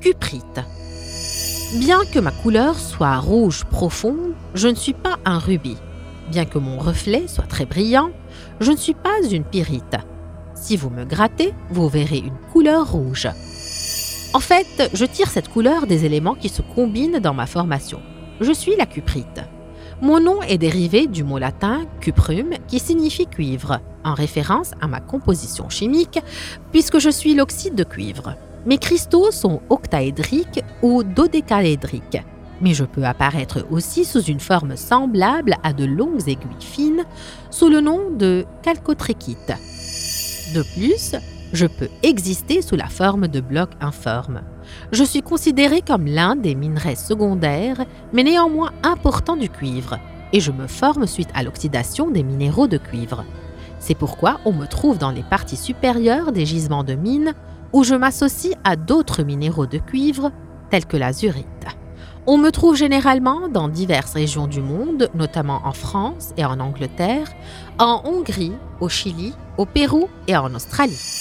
cuprite. Bien que ma couleur soit rouge profonde, je ne suis pas un rubis. Bien que mon reflet soit très brillant, je ne suis pas une pyrite. Si vous me grattez, vous verrez une couleur rouge. En fait, je tire cette couleur des éléments qui se combinent dans ma formation. Je suis la cuprite. Mon nom est dérivé du mot latin cuprum qui signifie cuivre, en référence à ma composition chimique, puisque je suis l'oxyde de cuivre. Mes cristaux sont octaédriques ou dodécaédriques, mais je peux apparaître aussi sous une forme semblable à de longues aiguilles fines sous le nom de chalcotréquite. De plus, je peux exister sous la forme de blocs informes. Je suis considéré comme l'un des minerais secondaires, mais néanmoins importants du cuivre, et je me forme suite à l'oxydation des minéraux de cuivre. C'est pourquoi on me trouve dans les parties supérieures des gisements de mines où je m'associe à d'autres minéraux de cuivre, tels que l'azurite. On me trouve généralement dans diverses régions du monde, notamment en France et en Angleterre, en Hongrie, au Chili, au Pérou et en Australie.